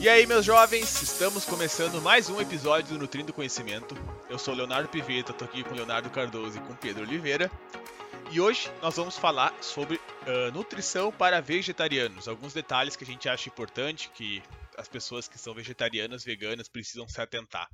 E aí, meus jovens, estamos começando mais um episódio do Nutrindo Conhecimento. Eu sou Leonardo Piveta, tô aqui com Leonardo Cardoso e com Pedro Oliveira. E hoje nós vamos falar sobre uh, nutrição para vegetarianos. Alguns detalhes que a gente acha importante que as pessoas que são vegetarianas, veganas precisam se atentar.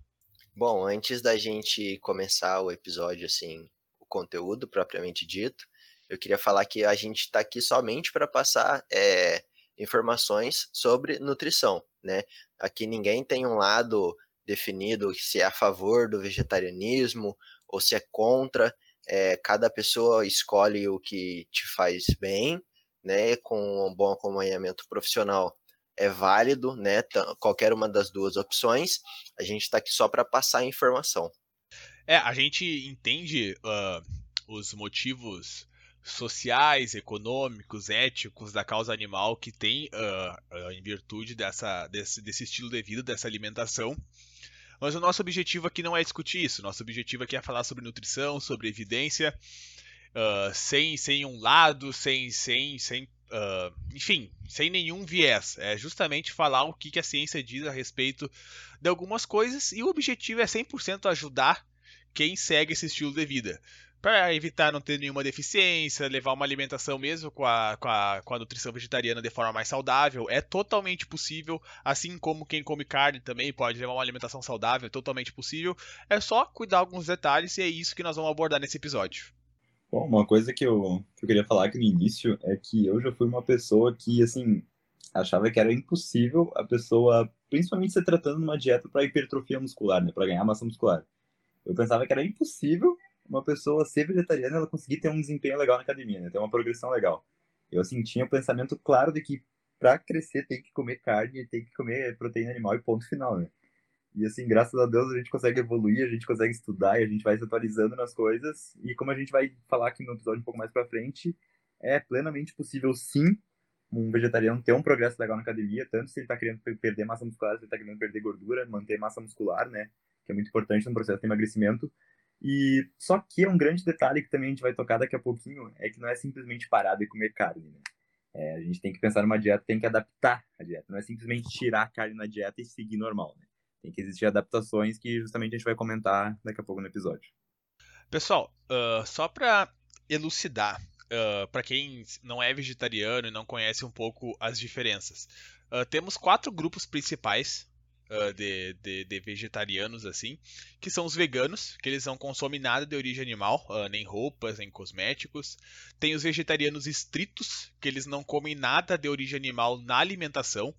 Bom, antes da gente começar o episódio, assim, o conteúdo propriamente dito, eu queria falar que a gente está aqui somente para passar é, informações sobre nutrição, né? Aqui ninguém tem um lado definido se é a favor do vegetarianismo ou se é contra. É, cada pessoa escolhe o que te faz bem, né? Com um bom acompanhamento profissional é válido, né? Qualquer uma das duas opções. A gente está aqui só para passar informação. É, a gente entende uh, os motivos sociais, econômicos, éticos da causa animal que tem uh, uh, em virtude dessa, desse, desse estilo de vida, dessa alimentação. Mas o nosso objetivo aqui não é discutir isso. Nosso objetivo aqui é falar sobre nutrição, sobre evidência, uh, sem, sem um lado, sem, sem, sem uh, enfim, sem nenhum viés. É justamente falar o que, que a ciência diz a respeito de algumas coisas e o objetivo é 100% ajudar quem segue esse estilo de vida para evitar não ter nenhuma deficiência, levar uma alimentação mesmo com a, com, a, com a nutrição vegetariana de forma mais saudável, é totalmente possível, assim como quem come carne também pode levar uma alimentação saudável, é totalmente possível, é só cuidar alguns detalhes e é isso que nós vamos abordar nesse episódio. Bom, uma coisa que eu, que eu queria falar aqui no início é que eu já fui uma pessoa que, assim, achava que era impossível a pessoa, principalmente se tratando de uma dieta para hipertrofia muscular, né, para ganhar massa muscular. Eu pensava que era impossível uma pessoa ser vegetariana, ela conseguir ter um desempenho legal na academia, né? Ter uma progressão legal. Eu, assim, tinha o pensamento claro de que para crescer tem que comer carne, tem que comer proteína animal e ponto final, né? E, assim, graças a Deus a gente consegue evoluir, a gente consegue estudar e a gente vai se atualizando nas coisas. E como a gente vai falar aqui no episódio um pouco mais para frente, é plenamente possível, sim, um vegetariano ter um progresso legal na academia, tanto se ele está querendo perder massa muscular, se ele está querendo perder gordura, manter massa muscular, né? Que é muito importante no processo de emagrecimento. E só que é um grande detalhe que também a gente vai tocar daqui a pouquinho é que não é simplesmente parar de comer carne, né? É, a gente tem que pensar numa dieta, tem que adaptar a dieta, não é simplesmente tirar a carne na dieta e seguir normal, né? Tem que existir adaptações que justamente a gente vai comentar daqui a pouco no episódio. Pessoal, uh, só para elucidar, uh, para quem não é vegetariano e não conhece um pouco as diferenças, uh, temos quatro grupos principais uh, de, de, de, vegetarianos assim, que são os veganos, que eles não consomem nada de origem animal, uh, nem roupas, nem cosméticos. Tem os vegetarianos estritos, que eles não comem nada de origem animal na alimentação.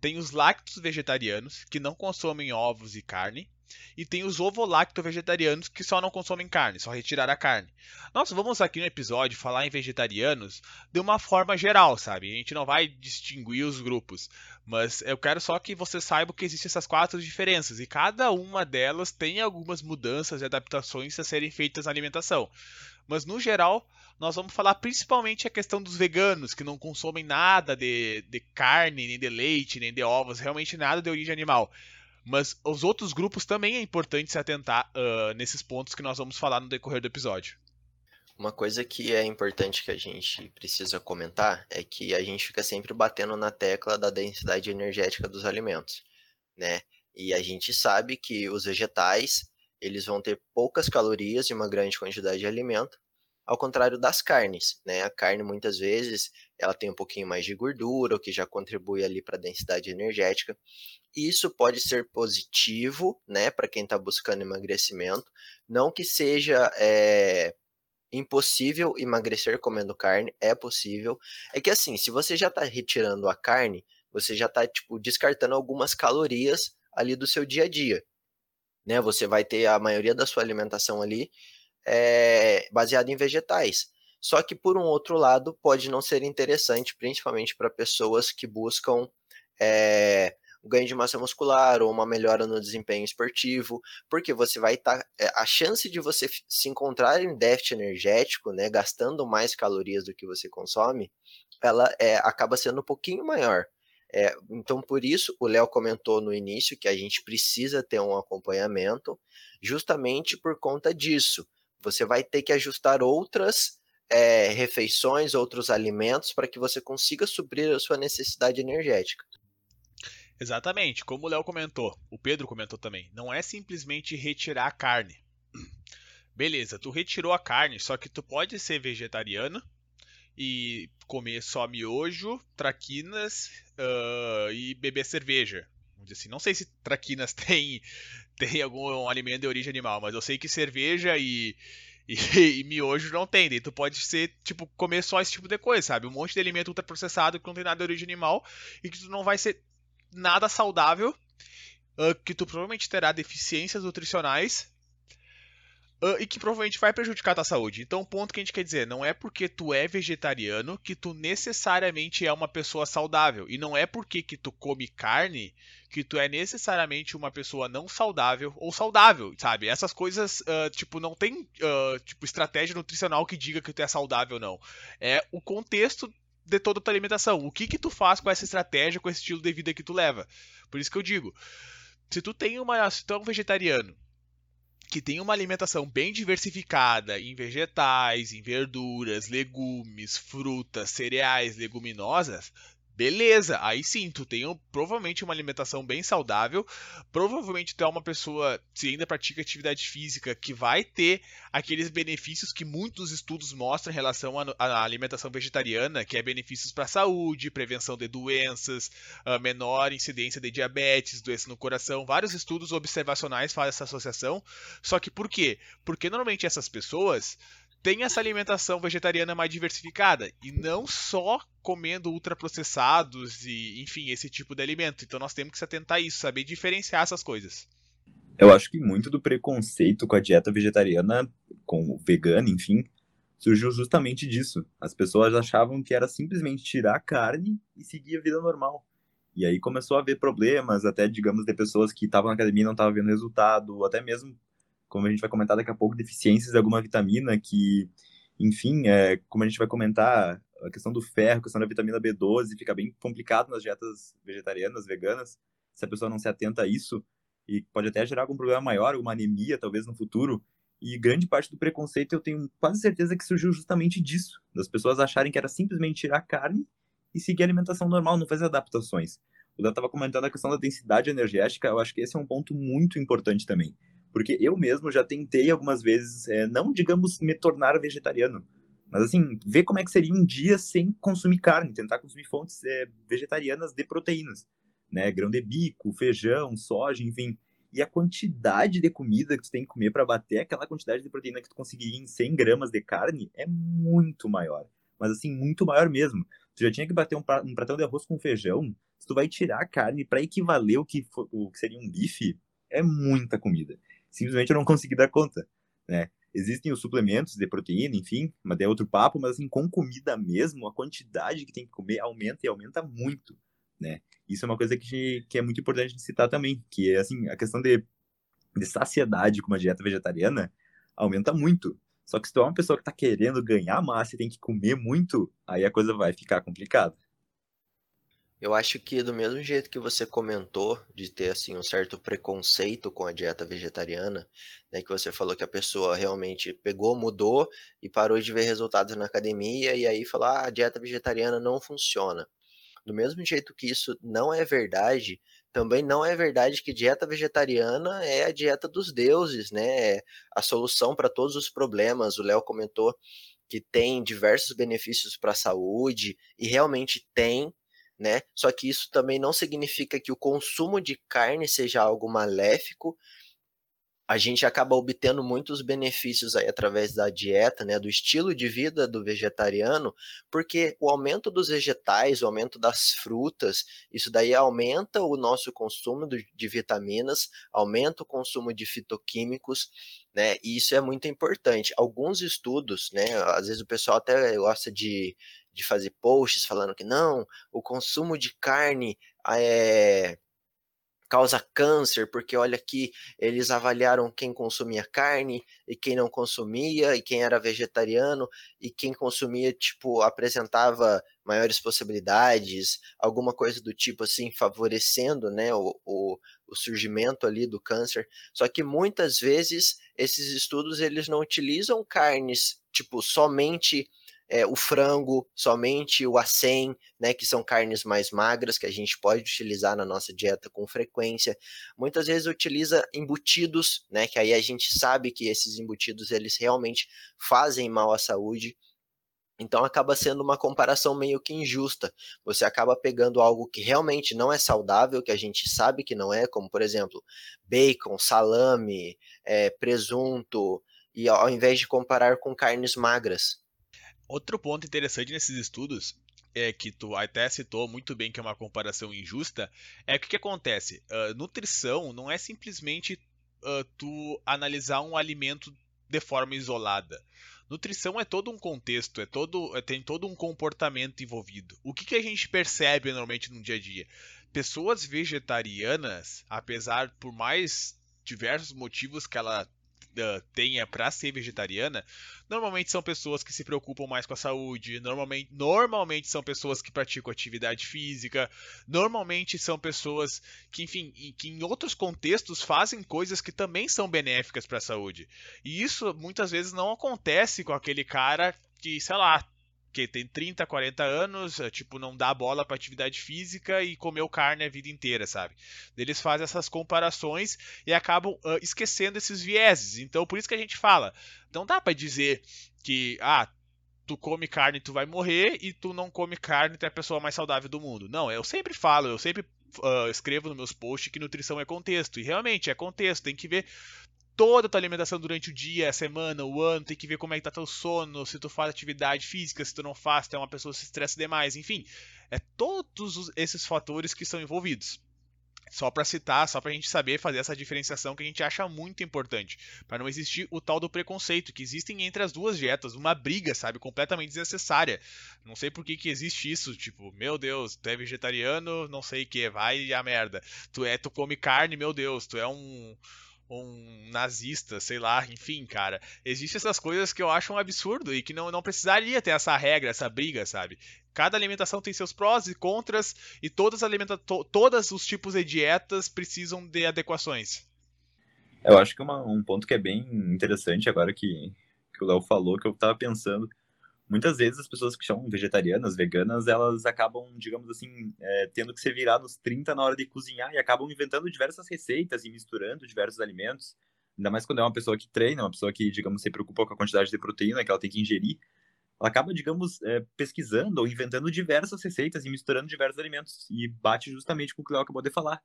Tem os lactos vegetarianos, que não consomem ovos e carne. E tem os ovo-lacto-vegetarianos que só não consomem carne, só retirar a carne. Nós vamos aqui no episódio falar em vegetarianos de uma forma geral, sabe? A gente não vai distinguir os grupos, mas eu quero só que você saiba que existem essas quatro diferenças e cada uma delas tem algumas mudanças e adaptações a serem feitas na alimentação. Mas no geral, nós vamos falar principalmente a questão dos veganos, que não consomem nada de, de carne, nem de leite, nem de ovos, realmente nada de origem animal. Mas os outros grupos também é importante se atentar uh, nesses pontos que nós vamos falar no decorrer do episódio. Uma coisa que é importante que a gente precisa comentar é que a gente fica sempre batendo na tecla da densidade energética dos alimentos, né? E a gente sabe que os vegetais, eles vão ter poucas calorias e uma grande quantidade de alimento, ao contrário das carnes, né? A carne muitas vezes ela tem um pouquinho mais de gordura, o que já contribui ali para a densidade energética. Isso pode ser positivo, né, para quem está buscando emagrecimento. Não que seja é, impossível emagrecer comendo carne, é possível. É que assim, se você já está retirando a carne, você já está tipo descartando algumas calorias ali do seu dia a dia, né? Você vai ter a maioria da sua alimentação ali é, baseado em vegetais. Só que, por um outro lado, pode não ser interessante, principalmente para pessoas que buscam é, o ganho de massa muscular ou uma melhora no desempenho esportivo, porque você vai estar. Tá, é, a chance de você se encontrar em déficit energético, né, gastando mais calorias do que você consome, ela é, acaba sendo um pouquinho maior. É, então, por isso, o Léo comentou no início que a gente precisa ter um acompanhamento, justamente por conta disso você vai ter que ajustar outras é, refeições, outros alimentos para que você consiga suprir a sua necessidade energética. Exatamente, como o Léo comentou, o Pedro comentou também, não é simplesmente retirar a carne. Beleza, tu retirou a carne, só que tu pode ser vegetariano e comer só miojo, traquinas uh, e beber cerveja. Assim, não sei se traquinas tem, tem algum alimento de origem animal, mas eu sei que cerveja e, e, e, miojo não tem. Daí tu pode ser, tipo, comer só esse tipo de coisa, sabe? Um monte de alimento ultraprocessado que não tem nada de origem animal e que tu não vai ser nada saudável, uh, que tu provavelmente terá deficiências nutricionais Uh, e que provavelmente vai prejudicar a tua saúde. Então, o ponto que a gente quer dizer, não é porque tu é vegetariano que tu necessariamente é uma pessoa saudável. E não é porque que tu come carne que tu é necessariamente uma pessoa não saudável ou saudável, sabe? Essas coisas, uh, tipo, não tem uh, tipo, estratégia nutricional que diga que tu é saudável ou não. É o contexto de toda a tua alimentação. O que que tu faz com essa estratégia, com esse estilo de vida que tu leva. Por isso que eu digo, se tu tem uma, se tu é um vegetariano que tem uma alimentação bem diversificada em vegetais, em verduras, legumes, frutas, cereais, leguminosas, Beleza, aí sim, tu tem provavelmente uma alimentação bem saudável, provavelmente tu é uma pessoa, se ainda pratica atividade física, que vai ter aqueles benefícios que muitos estudos mostram em relação à alimentação vegetariana, que é benefícios para a saúde, prevenção de doenças, menor incidência de diabetes, doença no coração, vários estudos observacionais fazem essa associação, só que por quê? Porque normalmente essas pessoas tem essa alimentação vegetariana mais diversificada e não só comendo ultraprocessados e, enfim, esse tipo de alimento. Então nós temos que se atentar a isso, saber diferenciar essas coisas. Eu acho que muito do preconceito com a dieta vegetariana, com o vegano, enfim, surgiu justamente disso. As pessoas achavam que era simplesmente tirar a carne e seguir a vida normal. E aí começou a haver problemas, até, digamos, de pessoas que estavam na academia e não estavam vendo resultado, até mesmo como a gente vai comentar daqui a pouco, deficiências de alguma vitamina que, enfim, é, como a gente vai comentar, a questão do ferro, a questão da vitamina B12 fica bem complicado nas dietas vegetarianas, veganas, se a pessoa não se atenta a isso, e pode até gerar algum problema maior, uma anemia talvez no futuro, e grande parte do preconceito eu tenho quase certeza que surgiu justamente disso, das pessoas acharem que era simplesmente tirar carne e seguir a alimentação normal, não fazer adaptações. O Dan estava comentando a questão da densidade energética, eu acho que esse é um ponto muito importante também. Porque eu mesmo já tentei algumas vezes, é, não digamos me tornar vegetariano, mas assim, ver como é que seria um dia sem consumir carne, tentar consumir fontes é, vegetarianas de proteínas, né? Grão de bico, feijão, soja, enfim. E a quantidade de comida que tu tem que comer para bater aquela quantidade de proteína que tu conseguiria em 100 gramas de carne é muito maior. Mas assim, muito maior mesmo. Tu já tinha que bater um, um pratão de arroz com feijão, se tu vai tirar a carne para equivaler o que, for, o que seria um bife, é muita comida simplesmente eu não consegui dar conta, né? Existem os suplementos de proteína, enfim, mas é outro papo, mas assim, com comida mesmo, a quantidade que tem que comer aumenta e aumenta muito, né? Isso é uma coisa que, que é muito importante de citar também, que é assim, a questão de, de saciedade com uma dieta vegetariana aumenta muito. Só que se tu é uma pessoa que está querendo ganhar massa e tem que comer muito, aí a coisa vai ficar complicada. Eu acho que do mesmo jeito que você comentou de ter assim um certo preconceito com a dieta vegetariana, né, que você falou que a pessoa realmente pegou, mudou e parou de ver resultados na academia e aí falou: ah, a dieta vegetariana não funciona. Do mesmo jeito que isso não é verdade, também não é verdade que dieta vegetariana é a dieta dos deuses, né? É a solução para todos os problemas. O Léo comentou que tem diversos benefícios para a saúde e realmente tem, né? Só que isso também não significa que o consumo de carne seja algo maléfico. A gente acaba obtendo muitos benefícios aí através da dieta, né, do estilo de vida do vegetariano, porque o aumento dos vegetais, o aumento das frutas, isso daí aumenta o nosso consumo de vitaminas, aumenta o consumo de fitoquímicos, né? E isso é muito importante. Alguns estudos, né, às vezes o pessoal até gosta de de fazer posts falando que não, o consumo de carne é, causa câncer, porque olha aqui, eles avaliaram quem consumia carne e quem não consumia, e quem era vegetariano, e quem consumia, tipo, apresentava maiores possibilidades, alguma coisa do tipo assim, favorecendo, né, o, o, o surgimento ali do câncer. Só que muitas vezes esses estudos, eles não utilizam carnes, tipo, somente é, o frango, somente o acém, né, que são carnes mais magras que a gente pode utilizar na nossa dieta com frequência. Muitas vezes utiliza embutidos, né, que aí a gente sabe que esses embutidos eles realmente fazem mal à saúde. Então acaba sendo uma comparação meio que injusta. Você acaba pegando algo que realmente não é saudável, que a gente sabe que não é, como por exemplo, bacon, salame, é, presunto, e ao invés de comparar com carnes magras. Outro ponto interessante nesses estudos é que tu até citou muito bem que é uma comparação injusta, é que o que acontece? Uh, nutrição não é simplesmente uh, tu analisar um alimento de forma isolada. Nutrição é todo um contexto, é todo, é, tem todo um comportamento envolvido. O que, que a gente percebe normalmente no dia a dia? Pessoas vegetarianas, apesar por mais diversos motivos que ela uh, tenha para ser vegetariana, normalmente são pessoas que se preocupam mais com a saúde, normalmente, normalmente são pessoas que praticam atividade física, normalmente são pessoas que, enfim, que em outros contextos fazem coisas que também são benéficas para a saúde. E isso muitas vezes não acontece com aquele cara que, sei lá, que tem 30, 40 anos, é, tipo, não dá bola para atividade física e comeu carne a vida inteira, sabe? Eles fazem essas comparações e acabam uh, esquecendo esses vieses. Então, por isso que a gente fala, não dá para dizer que, ah, tu come carne tu vai morrer e tu não come carne tu é a pessoa mais saudável do mundo. Não, eu sempre falo, eu sempre uh, escrevo nos meus posts que nutrição é contexto. E realmente é contexto, tem que ver toda a tua alimentação durante o dia, a semana, o ano, tem que ver como é que tá teu sono, se tu faz atividade física, se tu não faz, tu é uma pessoa que se estressa demais, enfim. É todos esses fatores que são envolvidos. Só para citar, só para a gente saber fazer essa diferenciação que a gente acha muito importante, para não existir o tal do preconceito que existem entre as duas dietas, uma briga, sabe, completamente desnecessária. Não sei por que, que existe isso, tipo, meu Deus, tu é vegetariano, não sei o que, vai a merda. Tu é, tu come carne, meu Deus, tu é um um nazista, sei lá, enfim, cara. Existem essas coisas que eu acho um absurdo e que não, não precisaria ter essa regra, essa briga, sabe? Cada alimentação tem seus prós e contras e todas, alimenta to todos os tipos de dietas precisam de adequações. Eu acho que uma, um ponto que é bem interessante agora que, que o Léo falou, que eu tava pensando, muitas vezes as pessoas que são vegetarianas, veganas, elas acabam, digamos assim, é, tendo que se virar nos 30 na hora de cozinhar e acabam inventando diversas receitas e misturando diversos alimentos. Ainda mais quando é uma pessoa que treina, uma pessoa que, digamos, se preocupa com a quantidade de proteína que ela tem que ingerir. Ela acaba, digamos, é, pesquisando ou inventando diversas receitas e misturando diversos alimentos. E bate justamente com o que o Léo acabou de falar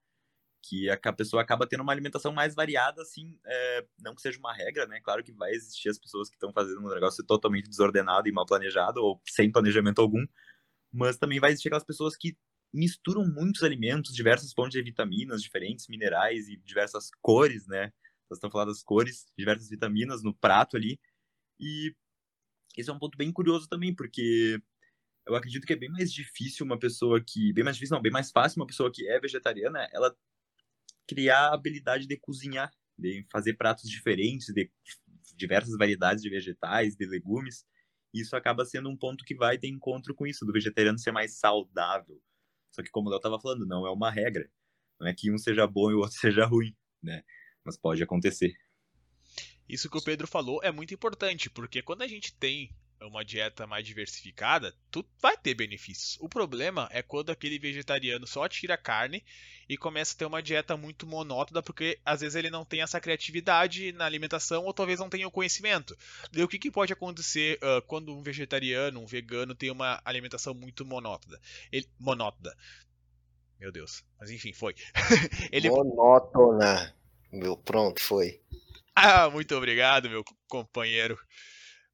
que a pessoa acaba tendo uma alimentação mais variada, assim, é, não que seja uma regra, né? Claro que vai existir as pessoas que estão fazendo um negócio totalmente desordenado e mal planejado, ou sem planejamento algum, mas também vai existir aquelas pessoas que misturam muitos alimentos, diversas fontes de vitaminas diferentes, minerais e diversas cores, né? Nós estamos falando das cores, diversas vitaminas no prato ali, e esse é um ponto bem curioso também, porque eu acredito que é bem mais difícil uma pessoa que. Bem mais difícil, não, bem mais fácil uma pessoa que é vegetariana, ela criar a habilidade de cozinhar, de fazer pratos diferentes, de diversas variedades de vegetais, de legumes. Isso acaba sendo um ponto que vai de encontro com isso, do vegetariano ser mais saudável. Só que, como eu estava falando, não é uma regra. Não é que um seja bom e o outro seja ruim, né? Mas pode acontecer. Isso que o Pedro falou é muito importante, porque quando a gente tem uma dieta mais diversificada, tu vai ter benefícios. O problema é quando aquele vegetariano só tira carne e começa a ter uma dieta muito monótona, porque às vezes ele não tem essa criatividade na alimentação ou talvez não tenha o conhecimento. E o que, que pode acontecer uh, quando um vegetariano, um vegano tem uma alimentação muito monótona? Ele, monótona. Meu Deus. Mas enfim, foi. ele... Monótona. Meu, pronto, foi. Ah, muito obrigado, meu companheiro.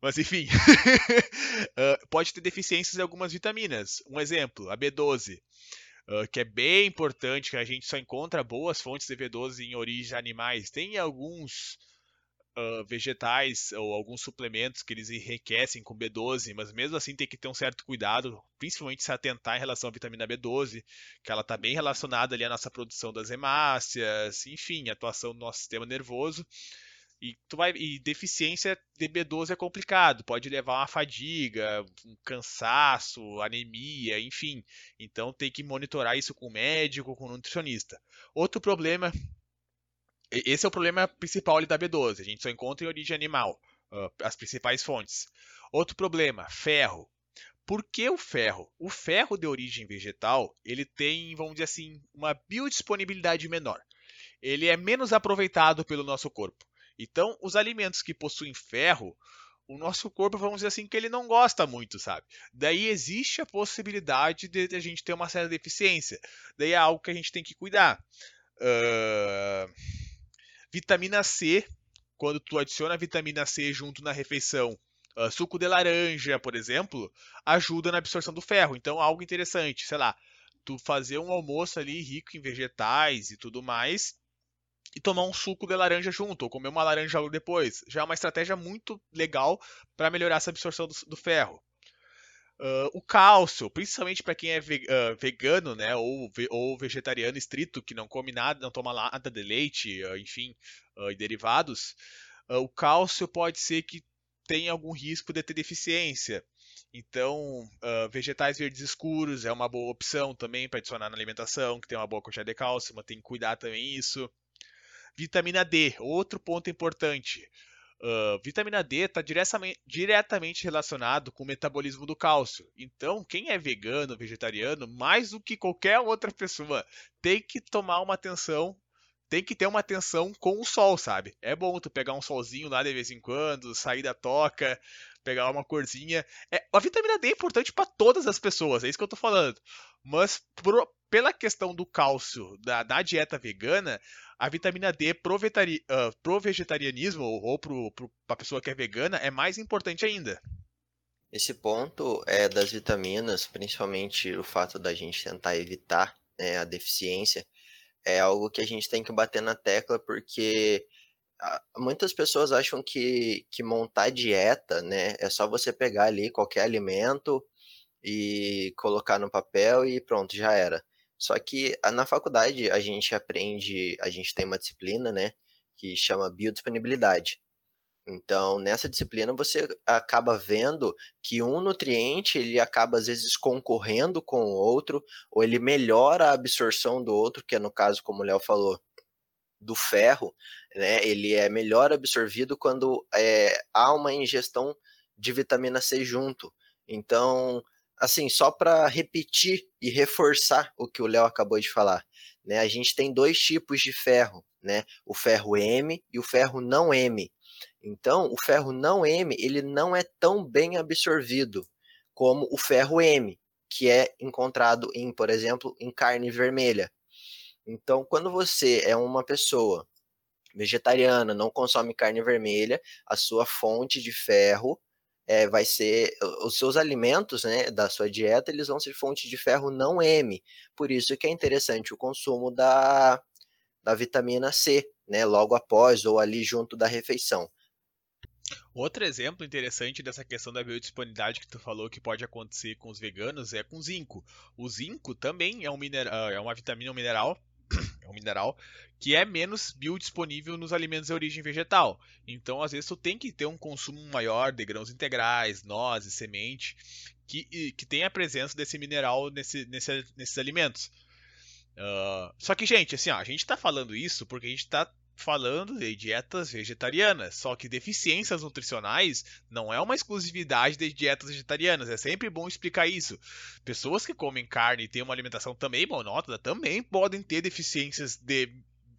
Mas enfim, uh, pode ter deficiências em algumas vitaminas. Um exemplo, a B12, uh, que é bem importante, que a gente só encontra boas fontes de B12 em origem animais. Tem alguns uh, vegetais ou alguns suplementos que eles enriquecem com B12, mas mesmo assim tem que ter um certo cuidado, principalmente se atentar em relação à vitamina B12, que ela está bem relacionada ali à nossa produção das hemácias, enfim, atuação do nosso sistema nervoso. E, tu vai, e deficiência de B12 é complicado, pode levar a uma fadiga, um cansaço, anemia, enfim. Então tem que monitorar isso com o médico, com o nutricionista. Outro problema, esse é o problema principal ali da B12, a gente só encontra em origem animal, uh, as principais fontes. Outro problema, ferro. Por que o ferro? O ferro de origem vegetal, ele tem, vamos dizer assim, uma biodisponibilidade menor. Ele é menos aproveitado pelo nosso corpo. Então, os alimentos que possuem ferro, o nosso corpo, vamos dizer assim, que ele não gosta muito, sabe? Daí existe a possibilidade de a gente ter uma certa deficiência. Daí é algo que a gente tem que cuidar. Uh... Vitamina C, quando tu adiciona vitamina C junto na refeição, uh, suco de laranja, por exemplo, ajuda na absorção do ferro. Então, algo interessante, sei lá, tu fazer um almoço ali rico em vegetais e tudo mais, e tomar um suco de laranja junto, ou comer uma laranja logo depois. Já é uma estratégia muito legal para melhorar essa absorção do, do ferro. Uh, o cálcio, principalmente para quem é uh, vegano, né, ou, ve ou, vegetariano estrito, que não come nada, não toma nada de leite, uh, enfim, e derivados, o cálcio pode ser que tenha algum risco de ter deficiência. Então, vegetais verdes escuros é uma boa opção também para adicionar na alimentação, que tem uma boa quantidade de cálcio, mas tem que cuidar também isso. Vitamina D, outro ponto importante. Uh, vitamina D está diretamente relacionado com o metabolismo do cálcio. Então, quem é vegano, vegetariano, mais do que qualquer outra pessoa, tem que tomar uma atenção, tem que ter uma atenção com o sol, sabe? É bom tu pegar um solzinho lá de vez em quando, sair da toca, pegar uma corzinha. É, a vitamina D é importante para todas as pessoas, é isso que eu tô falando. Mas pro, pela questão do cálcio da, da dieta vegana, a vitamina D pro, vetari, uh, pro vegetarianismo ou pro, pro, pra pessoa que é vegana é mais importante ainda. Esse ponto é das vitaminas, principalmente o fato da gente tentar evitar né, a deficiência, é algo que a gente tem que bater na tecla porque muitas pessoas acham que, que montar dieta, né, é só você pegar ali qualquer alimento e colocar no papel e pronto, já era. Só que na faculdade a gente aprende, a gente tem uma disciplina, né, que chama biodisponibilidade. Então, nessa disciplina você acaba vendo que um nutriente, ele acaba às vezes concorrendo com o outro, ou ele melhora a absorção do outro, que é no caso, como o Léo falou, do ferro, né? Ele é melhor absorvido quando é, há uma ingestão de vitamina C junto. Então, assim, só para repetir e reforçar o que o Léo acabou de falar, né? A gente tem dois tipos de ferro, né? O ferro M e o ferro não M. Então, o ferro não M, ele não é tão bem absorvido como o ferro M, que é encontrado em, por exemplo, em carne vermelha. Então, quando você é uma pessoa vegetariana, não consome carne vermelha, a sua fonte de ferro é, vai ser os seus alimentos, né, da sua dieta, eles vão ser fonte de ferro não M. Por isso que é interessante o consumo da, da vitamina C, né, logo após ou ali junto da refeição. Outro exemplo interessante dessa questão da biodisponibilidade que tu falou que pode acontecer com os veganos é com zinco. O zinco também é, um mineral, é uma vitamina um mineral é um mineral que é menos biodisponível nos alimentos de origem vegetal. Então, às vezes, tu tem que ter um consumo maior de grãos integrais, nozes, semente, que, que tem a presença desse mineral nesse, nesse, nesses alimentos. Uh, só que, gente, assim, ó, a gente está falando isso porque a gente está falando de dietas vegetarianas. Só que deficiências nutricionais não é uma exclusividade de dietas vegetarianas. É sempre bom explicar isso. Pessoas que comem carne e têm uma alimentação também monótona também podem ter deficiências de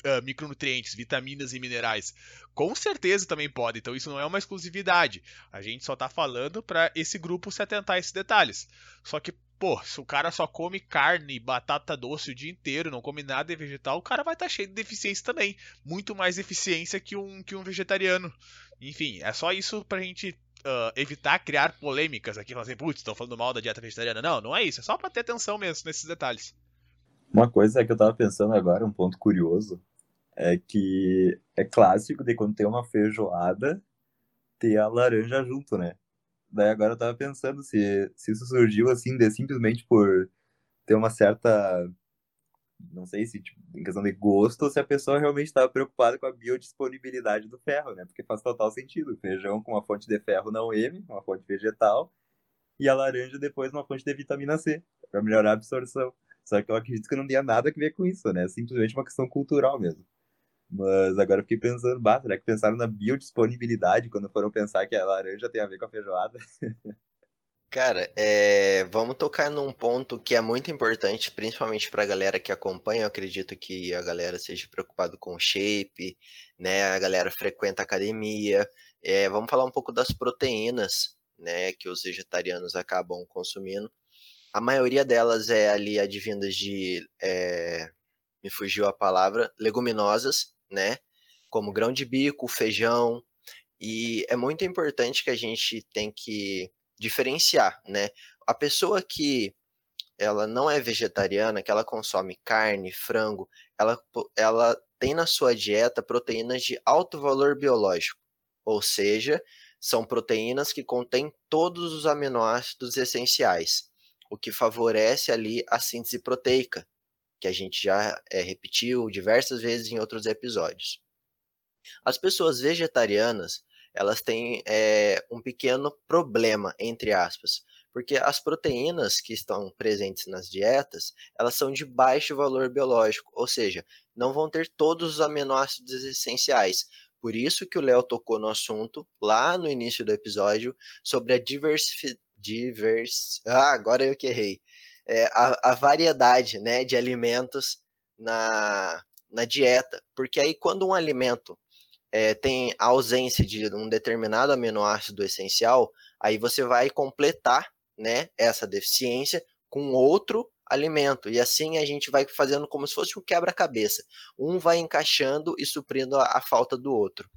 uh, micronutrientes, vitaminas e minerais. Com certeza também pode, então isso não é uma exclusividade. A gente só está falando para esse grupo se atentar a esses detalhes. Só que, pô, se o cara só come carne batata doce o dia inteiro, não come nada de vegetal, o cara vai estar tá cheio de deficiência também. Muito mais deficiência que um, que um vegetariano. Enfim, é só isso pra gente uh, evitar criar polêmicas aqui, falar assim, putz, estão falando mal da dieta vegetariana. Não, não é isso, é só pra ter atenção mesmo nesses detalhes. Uma coisa que eu tava pensando agora, um ponto curioso, é que é clássico de quando tem uma feijoada ter a laranja junto, né? Daí agora eu tava pensando se, se isso surgiu assim, de, simplesmente por ter uma certa. Não sei se tipo, em questão de gosto ou se a pessoa realmente estava preocupada com a biodisponibilidade do ferro, né? Porque faz total sentido. Feijão com uma fonte de ferro não M, uma fonte vegetal, e a laranja depois uma fonte de vitamina C, para melhorar a absorção. Só que eu acredito que não tenha nada a ver com isso, né? É simplesmente uma questão cultural mesmo. Mas agora eu fiquei pensando, bah, será que pensaram na biodisponibilidade quando foram pensar que a laranja tem a ver com a feijoada? Cara, é, vamos tocar num ponto que é muito importante, principalmente para a galera que acompanha. Eu acredito que a galera seja preocupada com shape, né? A galera frequenta academia. É, vamos falar um pouco das proteínas, né? Que os vegetarianos acabam consumindo. A maioria delas é ali advindas de, é, me fugiu a palavra, leguminosas, né? Como grão de bico, feijão. E é muito importante que a gente tem que diferenciar, né? A pessoa que ela não é vegetariana, que ela consome carne, frango, ela, ela tem na sua dieta proteínas de alto valor biológico, ou seja, são proteínas que contêm todos os aminoácidos essenciais, o que favorece ali a síntese proteica, que a gente já é, repetiu diversas vezes em outros episódios. As pessoas vegetarianas, elas têm é, um pequeno problema, entre aspas, porque as proteínas que estão presentes nas dietas, elas são de baixo valor biológico, ou seja, não vão ter todos os aminoácidos essenciais. Por isso que o Léo tocou no assunto lá no início do episódio sobre a diversidade. Divers... Ah, agora eu que errei. É, a, a variedade né, de alimentos na, na dieta. Porque aí, quando um alimento é, tem a ausência de um determinado aminoácido essencial, aí você vai completar né, essa deficiência com outro alimento. E assim a gente vai fazendo como se fosse um quebra-cabeça. Um vai encaixando e suprindo a, a, falta do outro.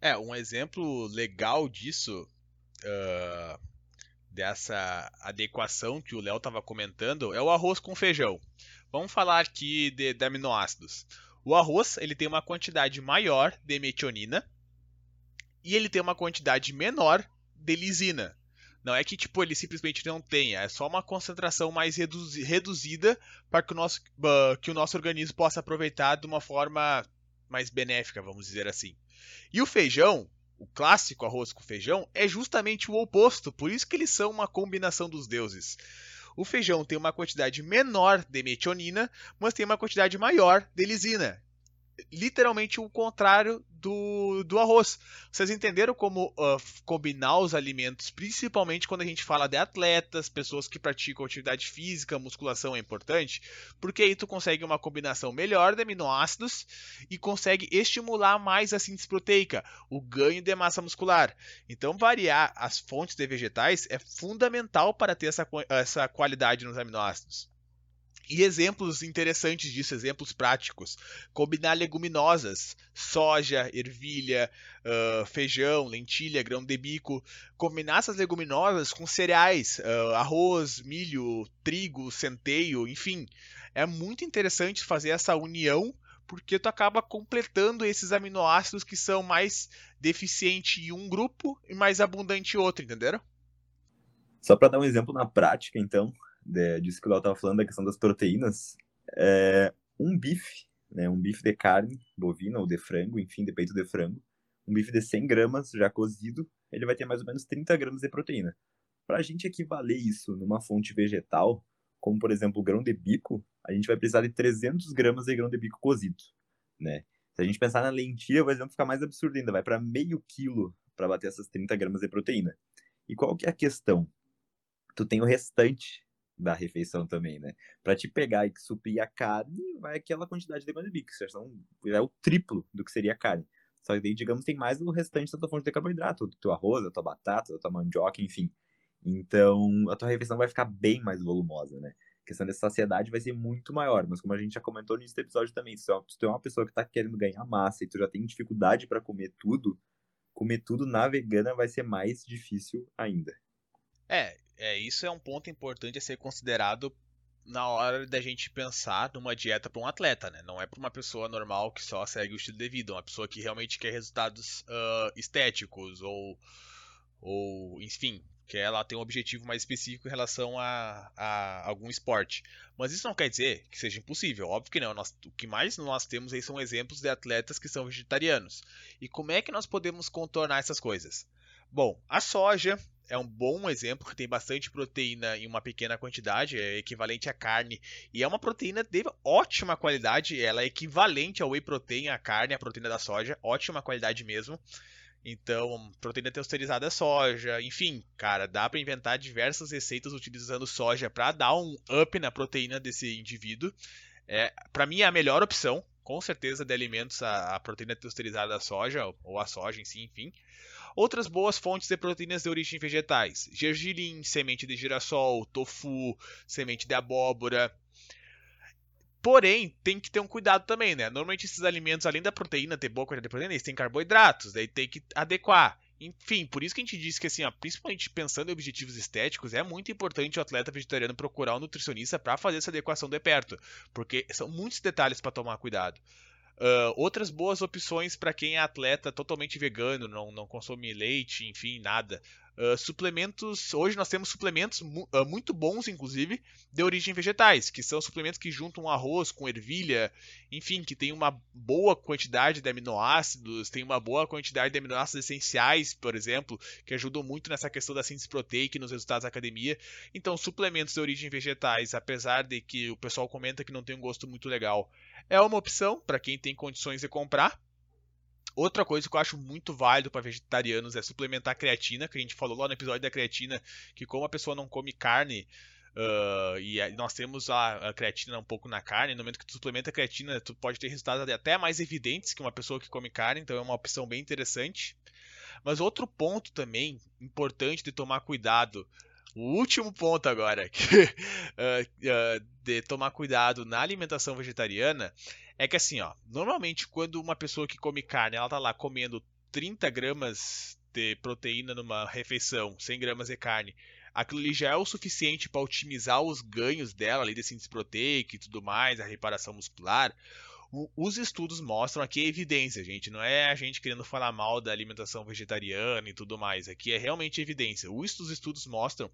É, um exemplo legal disso, uh, dessa adequação que o Léo estava comentando, é o arroz com feijão. Vamos falar aqui de, de aminoácidos. O arroz ele tem uma quantidade maior de metionina e ele tem uma quantidade menor de lisina. Não é que tipo ele simplesmente não tenha, é só uma concentração mais reduzida para que o, nosso, que o nosso organismo possa aproveitar de uma forma mais benéfica, vamos dizer assim. E o feijão, o clássico arroz com feijão, é justamente o oposto, por isso que eles são uma combinação dos deuses. O feijão tem uma quantidade menor de metionina, mas tem uma quantidade maior de lisina. Literalmente o contrário do, do arroz. Vocês entenderam como uh, combinar os alimentos, principalmente quando a gente fala de atletas, pessoas que praticam atividade física, musculação é importante, porque aí tu consegue uma combinação melhor de aminoácidos e consegue estimular mais a síntese proteica, o ganho de massa muscular. Então, variar as fontes de vegetais é fundamental para ter essa, essa qualidade nos aminoácidos. E exemplos interessantes disso, exemplos práticos. Combinar leguminosas, soja, ervilha, uh, feijão, lentilha, grão de bico. Combinar essas leguminosas com cereais, uh, arroz, milho, trigo, centeio, enfim. É muito interessante fazer essa união porque tu acaba completando esses aminoácidos que são mais deficientes em um grupo e mais abundante em outro, entenderam? Só para dar um exemplo na prática, então, de, disso que o Léo estava falando, da questão das proteínas, é, um bife, né, um bife de carne bovina ou de frango, enfim, de peito de frango, um bife de 100 gramas já cozido, ele vai ter mais ou menos 30 gramas de proteína. Para a gente equivaler isso numa fonte vegetal, como por exemplo o grão de bico, a gente vai precisar de 300 gramas de grão de bico cozido, né? Se a gente pensar na lentilha, o exemplo fica mais absurdo ainda, vai para meio quilo para bater essas 30 gramas de proteína. E qual que é a questão? Tu tem o restante da refeição também, né? Para te pegar e suprir a carne, vai aquela quantidade de que são, é o triplo do que seria a carne. Só que daí, digamos, tem mais o restante da tua fonte de carboidrato, do teu arroz, da tua batata, da tua mandioca, enfim. Então, a tua refeição vai ficar bem mais volumosa, né? A questão da saciedade vai ser muito maior, mas como a gente já comentou nesse episódio também, se tu é uma pessoa que tá querendo ganhar massa e tu já tem dificuldade para comer tudo, comer tudo na vegana vai ser mais difícil ainda. É, é, isso é um ponto importante a ser considerado na hora da gente pensar numa dieta para um atleta, né? Não é para uma pessoa normal que só segue o estilo de vida, uma pessoa que realmente quer resultados uh, estéticos ou, ou, enfim, que ela tem um objetivo mais específico em relação a, a, algum esporte. Mas isso não quer dizer que seja impossível, óbvio que não. Nós, o que mais nós temos aí são exemplos de atletas que são vegetarianos. E como é que nós podemos contornar essas coisas? Bom, a soja é um bom exemplo que tem bastante proteína em uma pequena quantidade, é equivalente à carne, e é uma proteína de ótima qualidade, ela é equivalente ao whey protein, a carne, a proteína da soja, ótima qualidade mesmo. Então, proteína texturizada é soja, enfim, cara, dá para inventar diversas receitas utilizando soja para dar um up na proteína desse indivíduo. É, para mim é a melhor opção, com certeza, de alimentos a, a proteína texturizada da soja ou a soja em si, enfim. Outras boas fontes de proteínas de origem vegetais: gergelim, semente de girassol, tofu, semente de abóbora, Porém, tem que ter um cuidado também, né? Normalmente esses alimentos, além da proteína, ter boa quantidade de proteína, eles têm carboidratos, daí tem que adequar. Enfim, por isso que a gente diz que, assim, ó, principalmente pensando em objetivos estéticos, é muito importante o atleta vegetariano procurar um nutricionista para fazer essa adequação de perto, porque são muitos detalhes para tomar cuidado. Uh, outras boas opções para quem é atleta totalmente vegano, não, não consome leite, enfim, nada. Uh, suplementos. Hoje nós temos suplementos mu uh, muito bons, inclusive, de origem vegetais, que são suplementos que juntam arroz com ervilha, enfim, que tem uma boa quantidade de aminoácidos, tem uma boa quantidade de aminoácidos essenciais, por exemplo, que ajudam muito nessa questão da síntese proteica nos resultados da academia. Então, suplementos de origem vegetais, apesar de que o pessoal comenta que não tem um gosto muito legal, é uma opção para quem tem condições de comprar. Outra coisa que eu acho muito válido para vegetarianos é suplementar creatina, que a gente falou lá no episódio da creatina, que como a pessoa não come carne, uh, e nós temos a, a, creatina um pouco na carne, no momento que tu suplementa a creatina, tu pode ter resultados até mais evidentes que uma pessoa que come carne, então é uma opção bem interessante. Mas outro ponto também importante de tomar cuidado, o último ponto agora, que, uh, uh, de tomar cuidado na alimentação vegetariana, é que assim, ó, normalmente quando uma pessoa que come carne, ela tá lá comendo 30 gramas de proteína numa refeição, 100 gramas de carne, aquilo ali já é o suficiente para otimizar os ganhos dela ali de síntese proteica e tudo mais, a reparação muscular. Os estudos mostram aqui a evidência, gente. Não é a gente querendo falar mal da alimentação vegetariana e tudo mais. Aqui é realmente evidência. Os estudos mostram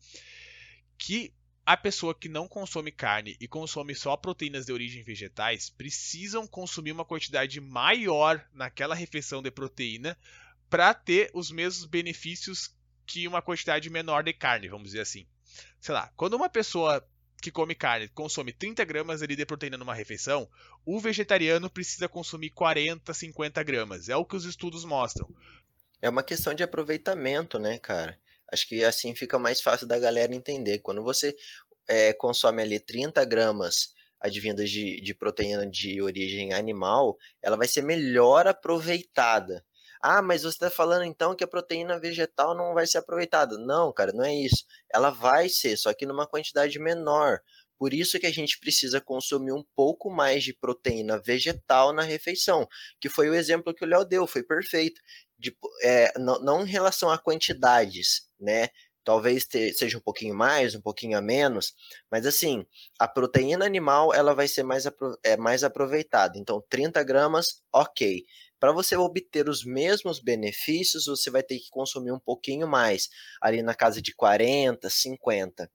que a pessoa que não consome carne e consome só proteínas de origem vegetais precisam consumir uma quantidade maior naquela refeição de proteína para ter os mesmos benefícios que uma quantidade menor de carne, vamos dizer assim. Sei lá, quando uma pessoa que come carne consome 30 gramas de proteína numa refeição, o vegetariano precisa consumir 40, 50 gramas. É o que os estudos mostram. É uma questão de aproveitamento, né, cara? Acho que assim fica mais fácil da galera entender. Quando você é, consome ali 30 gramas advindas de, de proteína de origem animal, ela vai ser melhor aproveitada. Ah, mas você está falando então que a proteína vegetal não vai ser aproveitada. Não, cara, não é isso. Ela vai ser, só que numa quantidade menor. Por isso que a gente precisa consumir um pouco mais de proteína vegetal na refeição, que foi o exemplo que o Léo deu, foi perfeito. De, é, não, não em relação a quantidades, né? Talvez te, seja um pouquinho mais, um pouquinho a menos, mas assim, a proteína animal ela vai ser mais, é, mais aproveitada. Então, 30 gramas, ok. Para você obter os mesmos benefícios, você vai ter que consumir um pouquinho mais, ali na casa de 40, 50.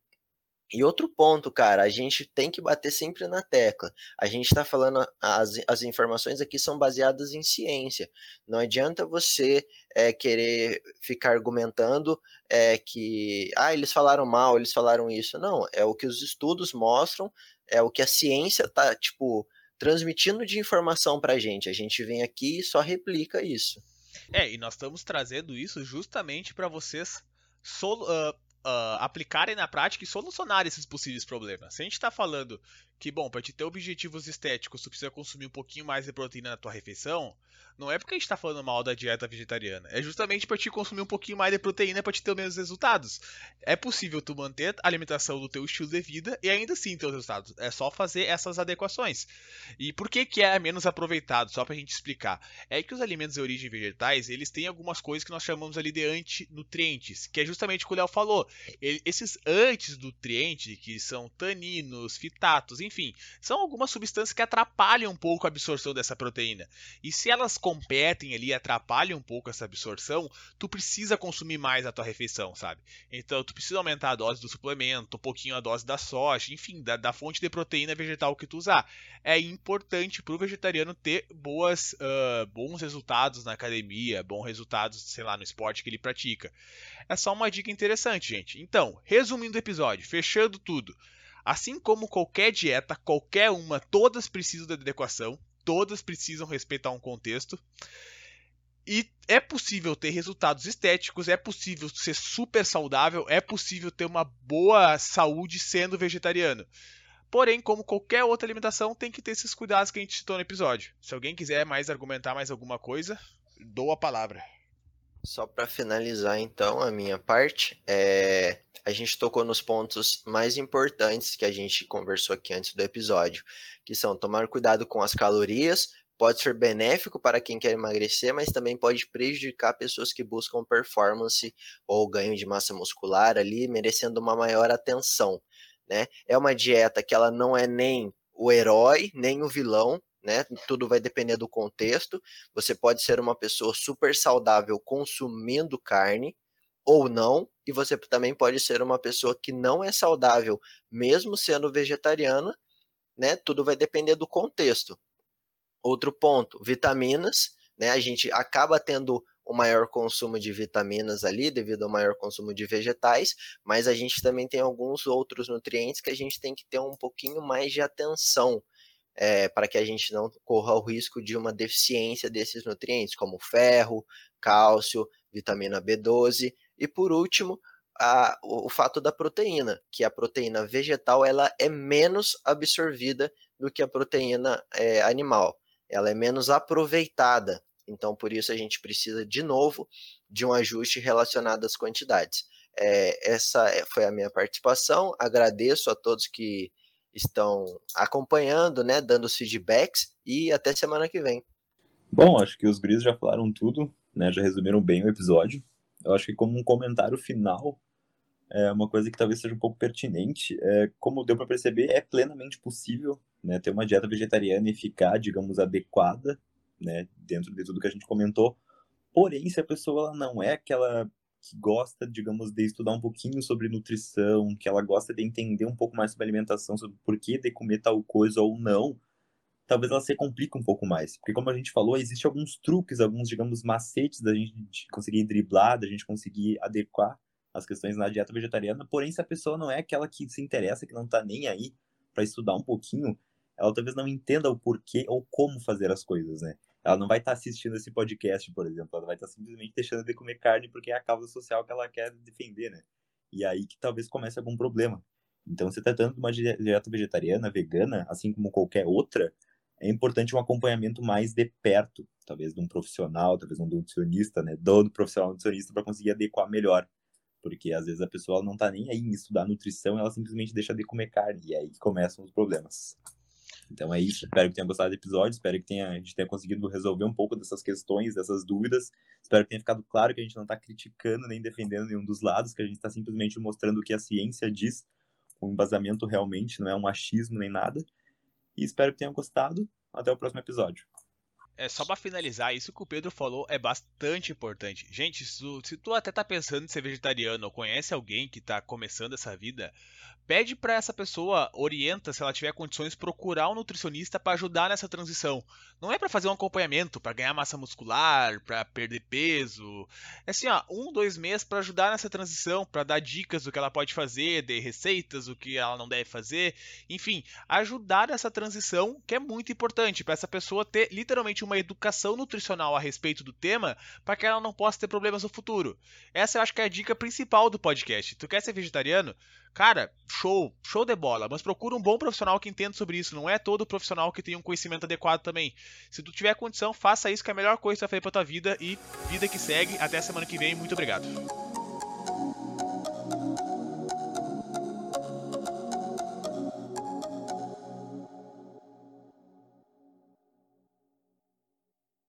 E outro ponto, cara, a gente tem que bater sempre na tecla. A gente está falando, as, as informações aqui são baseadas em ciência. Não adianta você é, querer ficar argumentando é, que, ah, eles falaram mal, eles falaram isso. Não, é o que os estudos mostram, é o que a ciência tá, tipo, transmitindo de informação pra gente. A gente vem aqui e só replica isso. É, e nós estamos trazendo isso justamente para vocês uh, uh, aplicarem na prática e solucionar esses possíveis problemas. Se a gente está falando que, bom, para te ter objetivos estéticos, tu precisa consumir um pouquinho mais de proteína na tua refeição, não é porque a gente está falando mal da dieta vegetariana, é justamente para te consumir um pouquinho mais de proteína para te ter os mesmos resultados. É possível tu manter a alimentação do teu estilo de vida e ainda assim ter os resultados. É só fazer essas adequações. E por que que é menos aproveitado? Só para a gente explicar. É que os alimentos de origem vegetais, eles têm algumas coisas que nós chamamos ali de antinutrientes, que é justamente o que o Léo falou. Ele, esses antinutrientes, que são taninos, fitatos, enfim, são algumas substâncias que atrapalham um pouco a absorção dessa proteína. E se elas competem ali, atrapalham um pouco essa absorção, tu precisa consumir mais a tua refeição, sabe? Então tu precisa aumentar a dose do suplemento, um pouquinho a dose da soja, enfim, da, da fonte de proteína vegetal que tu usar. É importante para o vegetariano ter boas, uh, bons resultados na academia, bons resultados, sei lá, no esporte que ele pratica. É só uma dica interessante, gente. Então, resumindo o episódio, fechando tudo. Assim como qualquer dieta, qualquer uma, todas precisam de adequação, todas precisam respeitar um contexto. E é possível ter resultados estéticos, é possível ser super saudável, é possível ter uma boa saúde sendo vegetariano. Porém, como qualquer outra alimentação, tem que ter esses cuidados que a gente citou no episódio. Se alguém quiser mais argumentar mais alguma coisa, dou a palavra. Só para finalizar, então, a minha parte, é... a gente tocou nos pontos mais importantes que a gente conversou aqui antes do episódio, que são tomar cuidado com as calorias, pode ser benéfico para quem quer emagrecer, mas também pode prejudicar pessoas que buscam performance ou ganho de massa muscular ali, merecendo uma maior atenção, né? É uma dieta que ela não é nem o herói, nem o vilão, né? Tudo vai depender do contexto. Você pode ser uma pessoa super saudável consumindo carne ou não, e você também pode ser uma pessoa que não é saudável, mesmo sendo vegetariana, né? Tudo vai depender do contexto. Outro ponto, vitaminas, né? A gente acaba tendo o maior consumo de vitaminas ali, devido ao maior consumo de vegetais, mas a gente também tem alguns outros nutrientes que a gente tem que ter um pouquinho mais de atenção, é, para que a gente não corra o risco de uma deficiência desses nutrientes, como ferro, cálcio, vitamina B12 e por último a, o, o, fato da proteína, que a proteína vegetal ela é menos absorvida do que a proteína é, animal, ela é menos aproveitada. Então, por isso a gente precisa de novo de um ajuste relacionado às quantidades. É, essa foi a minha participação. Agradeço a todos que estão acompanhando, né, dando os feedbacks e até semana que vem. Bom, acho que os Gris já falaram tudo, né, já resumiram bem o episódio. Eu acho que como um comentário final, é uma coisa que talvez seja um pouco pertinente, é, como deu para perceber, é plenamente possível, né, ter uma dieta vegetariana e ficar, digamos, adequada, né, dentro de tudo que a gente comentou. Porém, se a pessoa não é aquela que gosta, digamos, de estudar um pouquinho sobre nutrição, que ela gosta de entender um pouco mais sobre alimentação, sobre o porquê de comer tal coisa ou não, talvez ela se complique um pouco mais. Porque como a gente falou, existem alguns truques, alguns, digamos, macetes da gente conseguir driblar, da gente conseguir adequar as questões na dieta vegetariana. Porém, se a pessoa não é aquela que se interessa, que não tá nem aí para estudar um pouquinho, ela talvez não entenda o porquê ou como fazer as coisas, né? Ela não vai estar tá assistindo esse podcast, por exemplo. Ela vai estar tá simplesmente deixando de comer carne porque é a causa social que ela quer defender, né? E aí que talvez comece algum problema. Então, se tratando de uma dieta vegetariana, vegana, assim como qualquer outra, é importante um acompanhamento mais de perto, talvez de um profissional, talvez de um nutricionista, né? Do profissional nutricionista para conseguir adequar melhor. Porque às vezes a pessoa não está nem aí em estudar nutrição, ela simplesmente deixa de comer carne. E aí começam os problemas. Então é isso. Espero que tenham gostado do episódio. Espero que tenha, a gente tenha conseguido resolver um pouco dessas questões, dessas dúvidas. Espero que tenha ficado claro que a gente não está criticando nem defendendo nenhum dos lados, que a gente está simplesmente mostrando o que a ciência diz, com embasamento realmente, não é um achismo nem nada. E espero que tenham gostado. Até o próximo episódio. É só para finalizar, isso que o Pedro falou é bastante importante. Gente, se tu, até tá pensando em ser vegetariano ou conhece alguém que tá começando essa vida, pede para essa pessoa, orienta, se ela tiver condições, procurar um nutricionista para ajudar nessa transição. Não é para fazer um acompanhamento, para ganhar massa muscular, para perder peso. É assim, ó, um, dois meses para ajudar nessa transição, para dar dicas do que ela pode fazer, de receitas, o que ela não deve fazer, enfim, ajudar nessa transição que é muito importante para essa pessoa ter literalmente uma educação nutricional a respeito do tema, para que ela não possa ter problemas no futuro. Essa eu acho que é a dica principal do podcast. Tu quer ser vegetariano? Cara, show, show de bola, mas procura um bom profissional que entenda sobre isso. Não é todo profissional que tem um conhecimento adequado também. Se tu tiver condição, faça isso que é a melhor coisa que você vai fazer pra tua vida e vida que segue. Até semana que vem. Muito obrigado.